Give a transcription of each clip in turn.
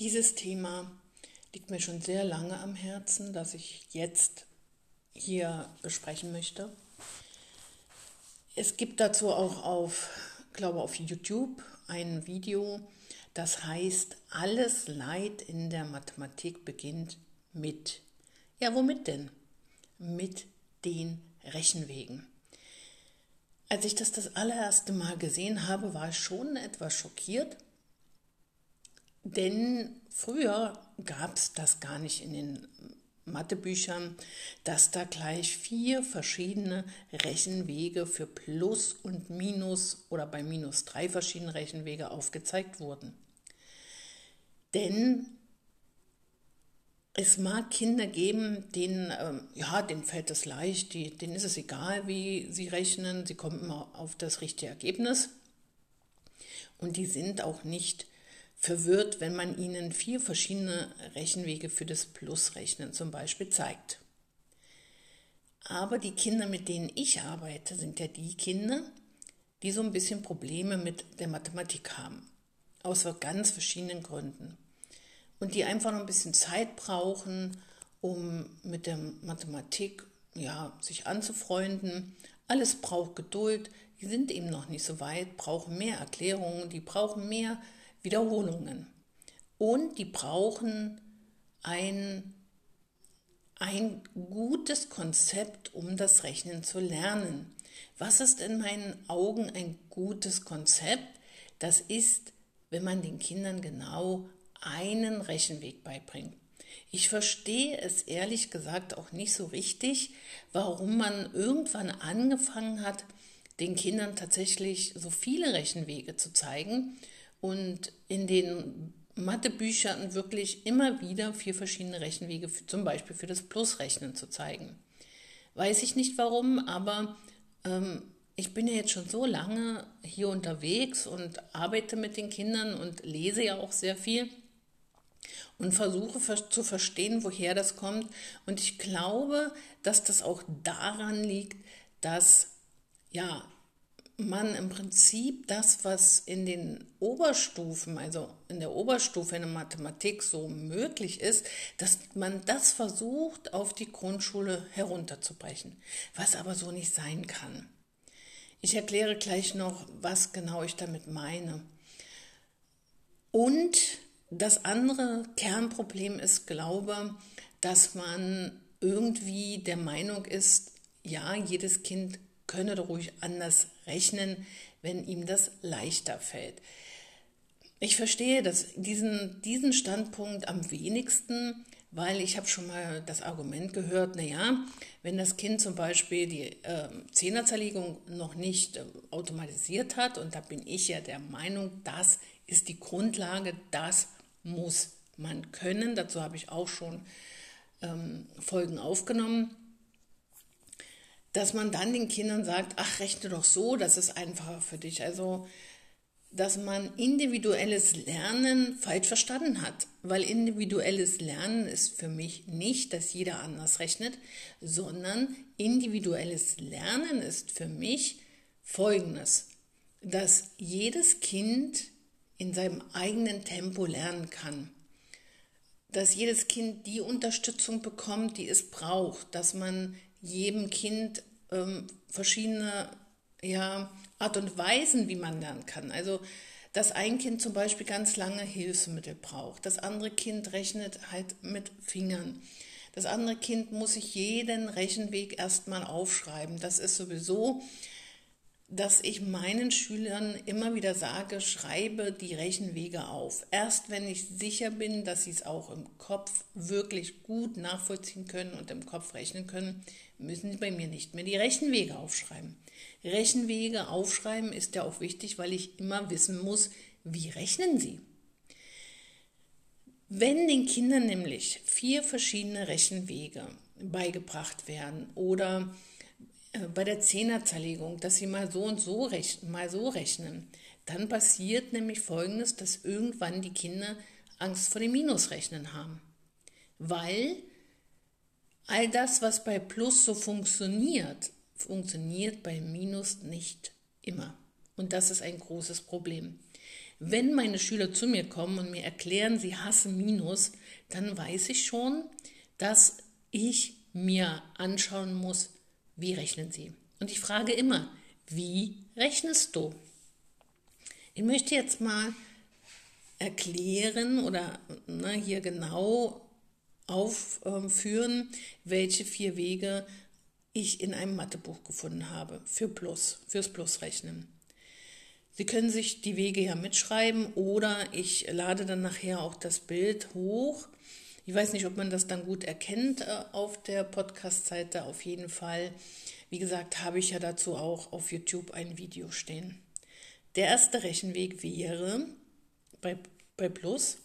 Dieses Thema liegt mir schon sehr lange am Herzen, das ich jetzt hier besprechen möchte. Es gibt dazu auch auf, glaube auf YouTube ein Video, das heißt, alles Leid in der Mathematik beginnt mit. Ja, womit denn? Mit den Rechenwegen. Als ich das das allererste Mal gesehen habe, war ich schon etwas schockiert, denn früher gab es das gar nicht in den Mathebüchern, dass da gleich vier verschiedene Rechenwege für Plus und Minus oder bei Minus drei verschiedene Rechenwege aufgezeigt wurden. Denn es mag Kinder geben, denen, ähm, ja, denen fällt es leicht, die, denen ist es egal, wie sie rechnen, sie kommen immer auf das richtige Ergebnis. Und die sind auch nicht verwirrt, wenn man ihnen vier verschiedene Rechenwege für das Plusrechnen zum Beispiel zeigt. Aber die Kinder, mit denen ich arbeite, sind ja die Kinder, die so ein bisschen Probleme mit der Mathematik haben. Aus ganz verschiedenen Gründen. Und die einfach noch ein bisschen Zeit brauchen, um mit der Mathematik ja, sich anzufreunden. Alles braucht Geduld. Die sind eben noch nicht so weit, brauchen mehr Erklärungen, die brauchen mehr Wiederholungen. Und die brauchen ein, ein gutes Konzept, um das Rechnen zu lernen. Was ist in meinen Augen ein gutes Konzept? Das ist, wenn man den Kindern genau einen Rechenweg beibringt. Ich verstehe es ehrlich gesagt auch nicht so richtig, warum man irgendwann angefangen hat, den Kindern tatsächlich so viele Rechenwege zu zeigen und in den Mathebüchern wirklich immer wieder vier verschiedene Rechenwege, zum Beispiel für das Plusrechnen zu zeigen. Weiß ich nicht warum, aber ähm, ich bin ja jetzt schon so lange hier unterwegs und arbeite mit den Kindern und lese ja auch sehr viel und versuche zu verstehen, woher das kommt. Und ich glaube, dass das auch daran liegt, dass ja man im Prinzip das, was in den Oberstufen, also in der Oberstufe in der Mathematik so möglich ist, dass man das versucht, auf die Grundschule herunterzubrechen, was aber so nicht sein kann. Ich erkläre gleich noch, was genau ich damit meine. Und das andere Kernproblem ist, glaube, dass man irgendwie der Meinung ist, ja, jedes Kind könne ruhig anders rechnen, wenn ihm das leichter fällt. Ich verstehe das, diesen, diesen Standpunkt am wenigsten, weil ich habe schon mal das Argument gehört, naja, wenn das Kind zum Beispiel die äh, Zehnerzerlegung noch nicht äh, automatisiert hat, und da bin ich ja der Meinung, das ist die Grundlage, das muss man können. Dazu habe ich auch schon ähm, Folgen aufgenommen dass man dann den Kindern sagt, ach, rechne doch so, das ist einfacher für dich. Also, dass man individuelles Lernen falsch verstanden hat. Weil individuelles Lernen ist für mich nicht, dass jeder anders rechnet, sondern individuelles Lernen ist für mich Folgendes, dass jedes Kind in seinem eigenen Tempo lernen kann. Dass jedes Kind die Unterstützung bekommt, die es braucht, dass man jedem Kind ähm, verschiedene ja, Art und Weisen, wie man lernen kann. Also, dass ein Kind zum Beispiel ganz lange Hilfsmittel braucht, das andere Kind rechnet halt mit Fingern. Das andere Kind muss sich jeden Rechenweg erstmal aufschreiben. Das ist sowieso dass ich meinen Schülern immer wieder sage, schreibe die Rechenwege auf. Erst wenn ich sicher bin, dass sie es auch im Kopf wirklich gut nachvollziehen können und im Kopf rechnen können, müssen sie bei mir nicht mehr die Rechenwege aufschreiben. Rechenwege aufschreiben ist ja auch wichtig, weil ich immer wissen muss, wie rechnen sie. Wenn den Kindern nämlich vier verschiedene Rechenwege beigebracht werden oder bei der Zehnerzerlegung, dass sie mal so und so rechnen, mal so rechnen, dann passiert nämlich Folgendes, dass irgendwann die Kinder Angst vor dem Minusrechnen haben. Weil all das, was bei Plus so funktioniert, funktioniert bei Minus nicht immer. Und das ist ein großes Problem. Wenn meine Schüler zu mir kommen und mir erklären, sie hassen Minus, dann weiß ich schon, dass ich mir anschauen muss, wie rechnen sie. Und ich frage immer, wie rechnest du? Ich möchte jetzt mal erklären oder na, hier genau aufführen, welche vier Wege ich in einem Mathebuch gefunden habe für Plus, fürs Plusrechnen. Sie können sich die Wege ja mitschreiben oder ich lade dann nachher auch das Bild hoch. Ich weiß nicht, ob man das dann gut erkennt äh, auf der Podcast-Seite. Auf jeden Fall, wie gesagt, habe ich ja dazu auch auf YouTube ein Video stehen. Der erste Rechenweg wäre bei, bei Plus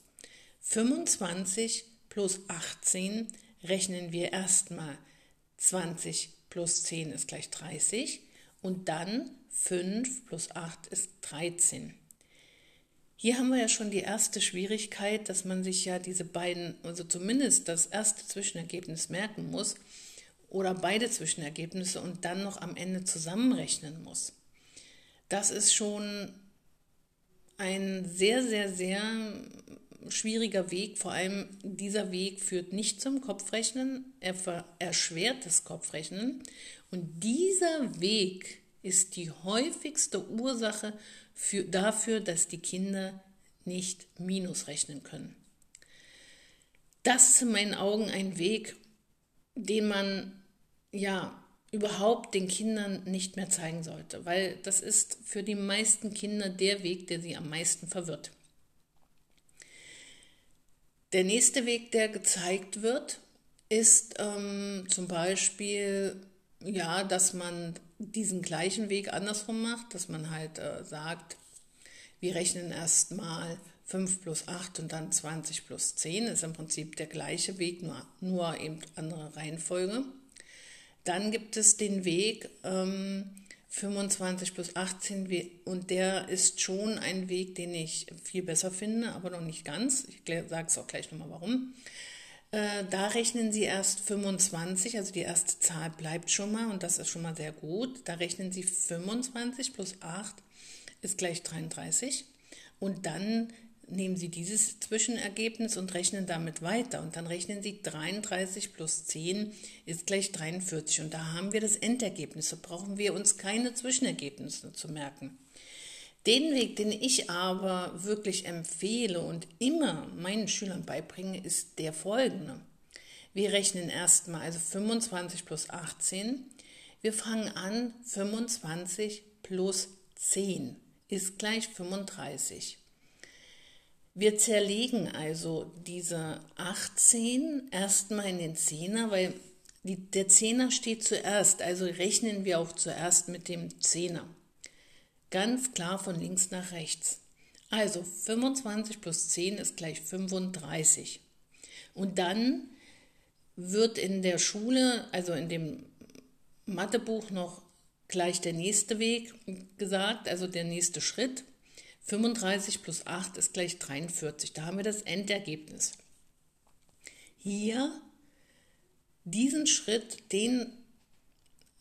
25 plus 18 rechnen wir erstmal 20 plus 10 ist gleich 30 und dann 5 plus 8 ist 13. Hier haben wir ja schon die erste Schwierigkeit, dass man sich ja diese beiden, also zumindest das erste Zwischenergebnis merken muss oder beide Zwischenergebnisse und dann noch am Ende zusammenrechnen muss. Das ist schon ein sehr, sehr, sehr schwieriger Weg. Vor allem dieser Weg führt nicht zum Kopfrechnen, er erschwert das Kopfrechnen. Und dieser Weg ist die häufigste Ursache für, dafür, dass die Kinder nicht Minus rechnen können. Das ist in meinen Augen ein Weg, den man ja überhaupt den Kindern nicht mehr zeigen sollte, weil das ist für die meisten Kinder der Weg, der sie am meisten verwirrt. Der nächste Weg, der gezeigt wird, ist ähm, zum Beispiel, ja, dass man diesen gleichen Weg andersrum macht, dass man halt äh, sagt, wir rechnen erstmal 5 plus 8 und dann 20 plus 10, ist im Prinzip der gleiche Weg, nur, nur eben andere Reihenfolge. Dann gibt es den Weg ähm, 25 plus 18 und der ist schon ein Weg, den ich viel besser finde, aber noch nicht ganz. Ich sage es auch gleich nochmal warum. Äh, da rechnen Sie erst 25, also die erste Zahl bleibt schon mal und das ist schon mal sehr gut. Da rechnen Sie 25 plus 8 ist gleich 33 und dann nehmen Sie dieses Zwischenergebnis und rechnen damit weiter. Und dann rechnen Sie 33 plus 10 ist gleich 43. Und da haben wir das Endergebnis. Da brauchen wir uns keine Zwischenergebnisse zu merken. Den Weg, den ich aber wirklich empfehle und immer meinen Schülern beibringe, ist der folgende. Wir rechnen erstmal, also 25 plus 18. Wir fangen an, 25 plus 10 ist gleich 35. Wir zerlegen also diese 18 erstmal in den Zehner, weil die, der Zehner steht zuerst, also rechnen wir auch zuerst mit dem Zehner. Ganz klar von links nach rechts. Also 25 plus 10 ist gleich 35. Und dann wird in der Schule, also in dem Mathebuch noch gleich der nächste Weg gesagt, also der nächste Schritt. 35 plus 8 ist gleich 43. Da haben wir das Endergebnis. Hier, diesen Schritt, den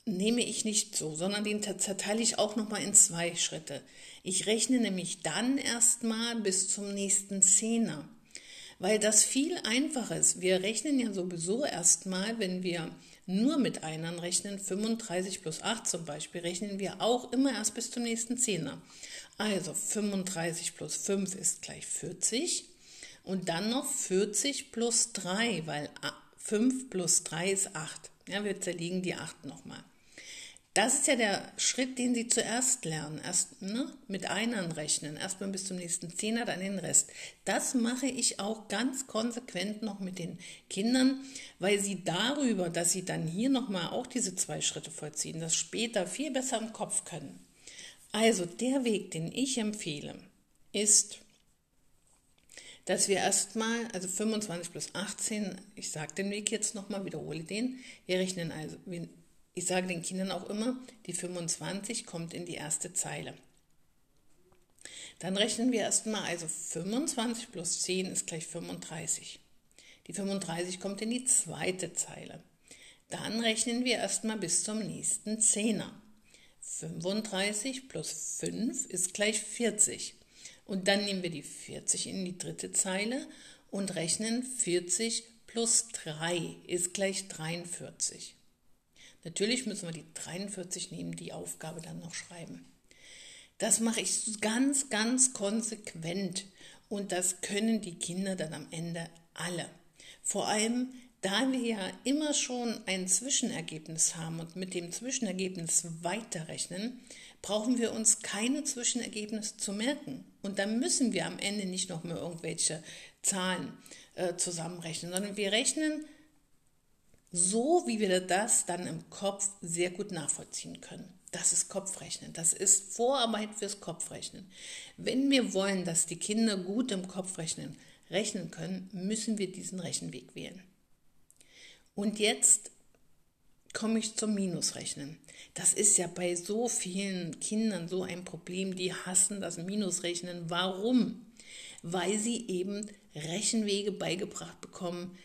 nehme ich nicht so, sondern den zerteile ich auch nochmal in zwei Schritte. Ich rechne nämlich dann erstmal bis zum nächsten Zehner, weil das viel einfacher ist. Wir rechnen ja sowieso erstmal, wenn wir nur mit Einern rechnen, 35 plus 8 zum Beispiel, rechnen wir auch immer erst bis zum nächsten Zehner. Also 35 plus 5 ist gleich 40 und dann noch 40 plus 3, weil 5 plus 3 ist 8. Ja, wir zerlegen die 8 nochmal. Das ist ja der Schritt, den Sie zuerst lernen. Erst ne, mit Einern rechnen, erstmal bis zum nächsten Zehner, dann den Rest. Das mache ich auch ganz konsequent noch mit den Kindern, weil sie darüber, dass sie dann hier nochmal auch diese zwei Schritte vollziehen, das später viel besser im Kopf können. Also der Weg, den ich empfehle, ist, dass wir erstmal, also 25 plus 18, ich sage den Weg jetzt nochmal, wiederhole den, wir rechnen also, ich sage den Kindern auch immer, die 25 kommt in die erste Zeile. Dann rechnen wir erstmal, also 25 plus 10 ist gleich 35. Die 35 kommt in die zweite Zeile. Dann rechnen wir erstmal bis zum nächsten Zehner. 35 plus 5 ist gleich 40. Und dann nehmen wir die 40 in die dritte Zeile und rechnen 40 plus 3 ist gleich 43. Natürlich müssen wir die 43 nehmen, die Aufgabe dann noch schreiben. Das mache ich ganz, ganz konsequent und das können die Kinder dann am Ende alle. Vor allem, da wir ja immer schon ein Zwischenergebnis haben und mit dem Zwischenergebnis weiterrechnen, brauchen wir uns keine Zwischenergebnisse zu merken. Und da müssen wir am Ende nicht noch mehr irgendwelche Zahlen äh, zusammenrechnen, sondern wir rechnen so, wie wir das dann im Kopf sehr gut nachvollziehen können. Das ist Kopfrechnen. Das ist Vorarbeit fürs Kopfrechnen. Wenn wir wollen, dass die Kinder gut im Kopfrechnen rechnen können, müssen wir diesen Rechenweg wählen. Und jetzt komme ich zum Minusrechnen. Das ist ja bei so vielen Kindern so ein Problem, die hassen das Minusrechnen. Warum? Weil sie eben Rechenwege beigebracht bekommen,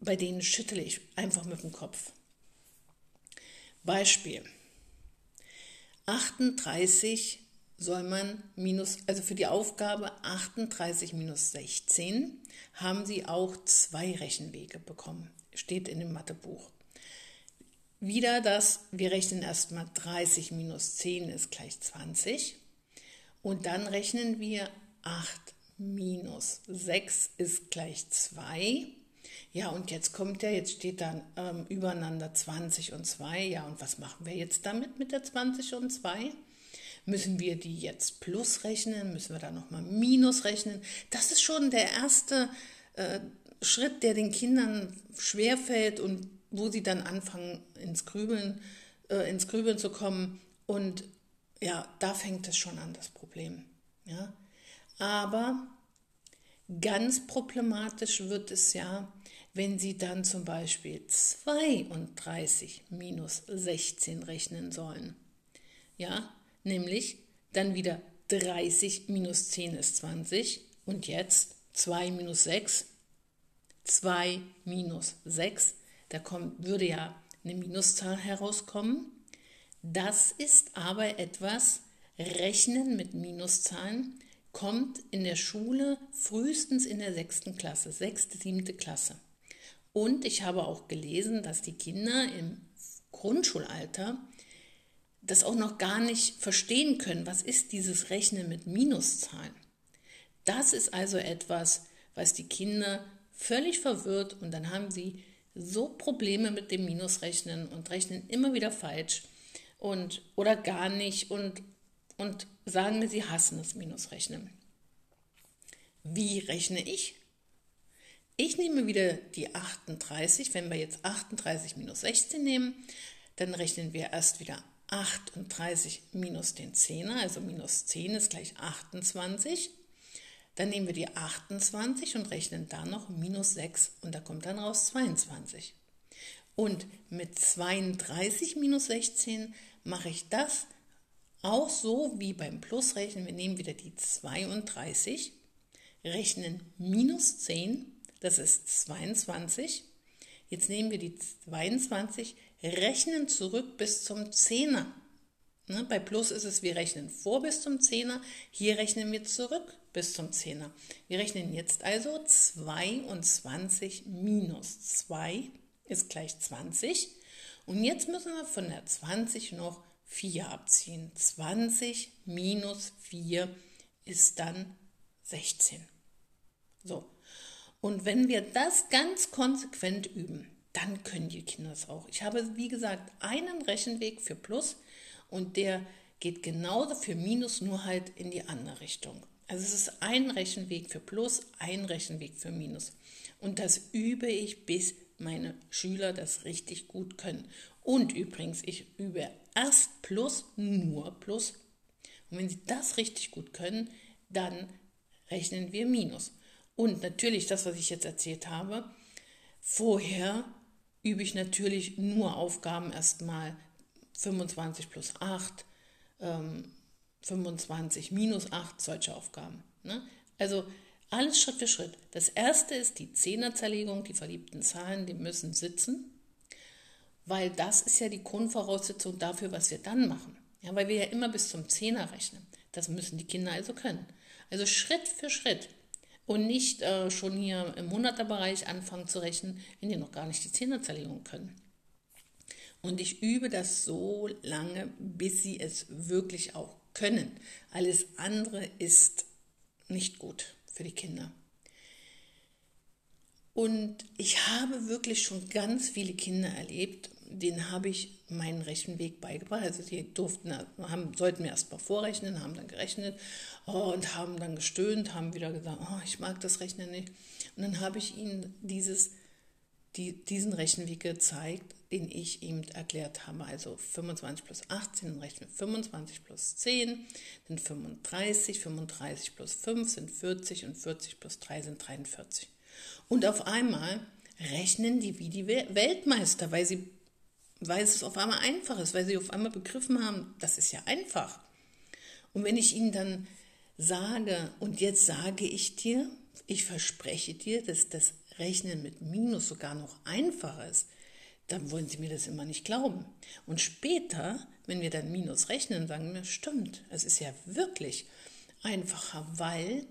bei denen schüttle ich einfach mit dem Kopf. Beispiel. 38 soll man minus, also für die Aufgabe 38 minus 16 haben Sie auch zwei Rechenwege bekommen. Steht in dem Mathebuch. Wieder das, wir rechnen erstmal 30 minus 10 ist gleich 20. Und dann rechnen wir 8 minus 6 ist gleich 2. Ja, und jetzt kommt der, jetzt steht dann ähm, übereinander 20 und 2. Ja, und was machen wir jetzt damit mit der 20 und 2? Müssen wir die jetzt plus rechnen? Müssen wir da nochmal minus rechnen? Das ist schon der erste äh, Schritt, der den Kindern schwerfällt und wo sie dann anfangen ins Grübeln, äh, ins Grübeln zu kommen. Und ja, da fängt es schon an, das Problem. Ja? Aber ganz problematisch wird es ja, wenn Sie dann zum Beispiel 32 minus 16 rechnen sollen. Ja, nämlich dann wieder 30 minus 10 ist 20 und jetzt 2 minus 6. 2 minus 6 da kommt, würde ja eine Minuszahl herauskommen. Das ist aber etwas, Rechnen mit Minuszahlen kommt in der Schule frühestens in der sechsten Klasse, sechste, siebte Klasse. Und ich habe auch gelesen, dass die Kinder im Grundschulalter das auch noch gar nicht verstehen können. Was ist dieses Rechnen mit Minuszahlen? Das ist also etwas, was die Kinder völlig verwirrt und dann haben sie so Probleme mit dem Minusrechnen und rechnen immer wieder falsch und oder gar nicht und, und sagen mir, sie hassen das Minusrechnen. Wie rechne ich? Ich nehme wieder die 38, wenn wir jetzt 38 minus 16 nehmen, dann rechnen wir erst wieder 38 minus den 10er, also minus 10 ist gleich 28. Dann nehmen wir die 28 und rechnen da noch minus 6 und da kommt dann raus 22. Und mit 32 minus 16 mache ich das auch so wie beim Plusrechnen. Wir nehmen wieder die 32, rechnen minus 10, das ist 22. Jetzt nehmen wir die 22, rechnen zurück bis zum 10er. Ne, bei Plus ist es, wir rechnen vor bis zum 10er, hier rechnen wir zurück bis zum Zehner. Wir rechnen jetzt also 22 minus 2 ist gleich 20. Und jetzt müssen wir von der 20 noch 4 abziehen. 20 minus 4 ist dann 16. So. Und wenn wir das ganz konsequent üben, dann können die Kinder es auch. Ich habe, wie gesagt, einen Rechenweg für Plus und der geht genauso für Minus, nur halt in die andere Richtung. Also es ist ein Rechenweg für Plus, ein Rechenweg für Minus. Und das übe ich, bis meine Schüler das richtig gut können. Und übrigens, ich übe erst Plus, nur Plus. Und wenn sie das richtig gut können, dann rechnen wir Minus. Und natürlich das, was ich jetzt erzählt habe, vorher übe ich natürlich nur Aufgaben erstmal 25 plus 8, ähm, 25 minus 8, solche Aufgaben. Ne? Also alles Schritt für Schritt. Das erste ist die Zehnerzerlegung, die verliebten Zahlen, die müssen sitzen, weil das ist ja die Grundvoraussetzung dafür, was wir dann machen. Ja, weil wir ja immer bis zum Zehner rechnen. Das müssen die Kinder also können. Also Schritt für Schritt. Und nicht äh, schon hier im Hunderterbereich anfangen zu rechnen, wenn die noch gar nicht die Zehnerzerlegung können. Und ich übe das so lange, bis sie es wirklich auch können. Alles andere ist nicht gut für die Kinder. Und ich habe wirklich schon ganz viele Kinder erlebt, denen habe ich meinen rechten Weg beigebracht. Also die durften, haben, sollten mir erst mal vorrechnen, haben dann gerechnet oh, und haben dann gestöhnt, haben wieder gesagt, oh, ich mag das Rechnen nicht. Und dann habe ich ihnen dieses, die, diesen Rechenweg gezeigt, den ich ihm erklärt habe. Also 25 plus 18, dann rechnen wir 25 plus 10, sind 35, 35 plus 5 sind 40 und 40 plus 3 sind 43. Und auf einmal rechnen die wie die Weltmeister, weil, sie, weil es auf einmal einfach ist, weil sie auf einmal begriffen haben, das ist ja einfach. Und wenn ich ihnen dann sage, und jetzt sage ich dir, ich verspreche dir, dass das Rechnen mit Minus sogar noch einfacher ist, dann wollen sie mir das immer nicht glauben. Und später, wenn wir dann Minus rechnen, sagen wir, stimmt, es ist ja wirklich einfacher, weil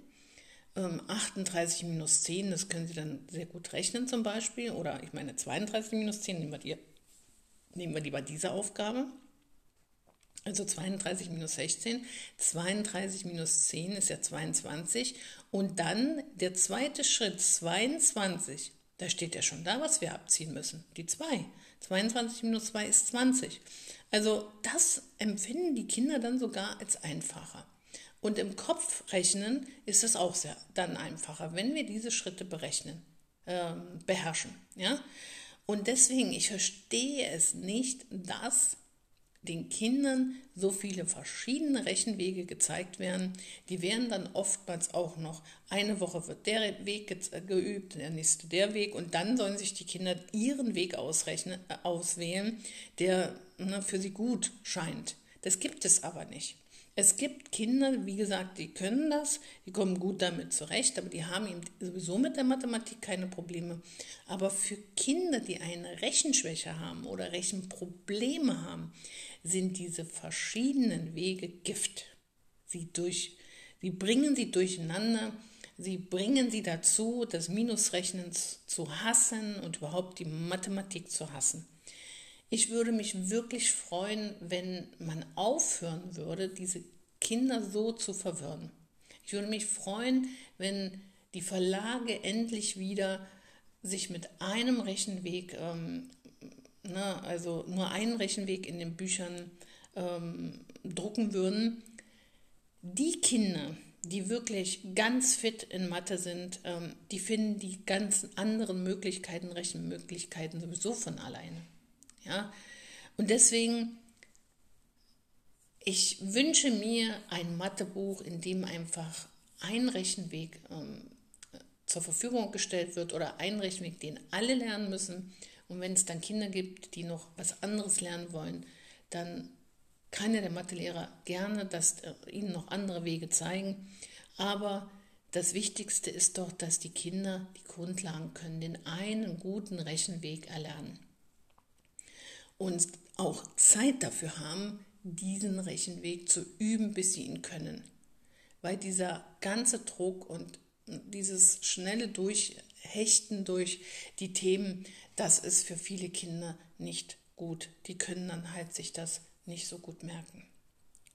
38 ähm, minus 10, das können Sie dann sehr gut rechnen zum Beispiel. Oder ich meine 32 minus 10, nehmen wir, die, nehmen wir lieber diese Aufgabe. Also 32 minus 16. 32 minus 10 ist ja 22. Und dann der zweite Schritt, 22. Da steht ja schon da, was wir abziehen müssen. Die 2. 22 minus 2 ist 20. Also das empfinden die Kinder dann sogar als einfacher. Und im Kopf rechnen ist es auch sehr dann einfacher, wenn wir diese Schritte berechnen, äh, beherrschen. Ja? Und deswegen, ich verstehe es nicht, dass den Kindern so viele verschiedene Rechenwege gezeigt werden. Die werden dann oftmals auch noch, eine Woche wird der Weg geübt, der nächste der Weg und dann sollen sich die Kinder ihren Weg ausrechnen, äh, auswählen, der ne, für sie gut scheint. Das gibt es aber nicht. Es gibt Kinder, wie gesagt, die können das, die kommen gut damit zurecht, aber die haben eben sowieso mit der Mathematik keine Probleme. Aber für Kinder, die eine Rechenschwäche haben oder Rechenprobleme haben, sind diese verschiedenen Wege Gift. Sie, durch, sie bringen sie durcheinander, sie bringen sie dazu, das Minusrechnen zu hassen und überhaupt die Mathematik zu hassen. Ich würde mich wirklich freuen, wenn man aufhören würde, diese Kinder so zu verwirren. Ich würde mich freuen, wenn die Verlage endlich wieder sich mit einem Rechenweg, ähm, na, also nur einen Rechenweg in den Büchern ähm, drucken würden. Die Kinder, die wirklich ganz fit in Mathe sind, ähm, die finden die ganz anderen Möglichkeiten, Rechenmöglichkeiten sowieso von alleine. Ja? Und deswegen, ich wünsche mir ein Mathebuch, in dem einfach ein Rechenweg ähm, zur Verfügung gestellt wird oder ein Rechenweg, den alle lernen müssen. Und wenn es dann Kinder gibt, die noch was anderes lernen wollen, dann kann ja der Mathelehrer gerne das, äh, ihnen noch andere Wege zeigen. Aber das Wichtigste ist doch, dass die Kinder die Grundlagen können, den einen guten Rechenweg erlernen und auch Zeit dafür haben, diesen Rechenweg zu üben, bis sie ihn können. Weil dieser ganze Druck und dieses schnelle Durchhechten durch die Themen, das ist für viele Kinder nicht gut. Die können dann halt sich das nicht so gut merken.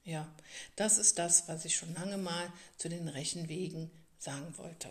Ja, das ist das, was ich schon lange mal zu den Rechenwegen sagen wollte.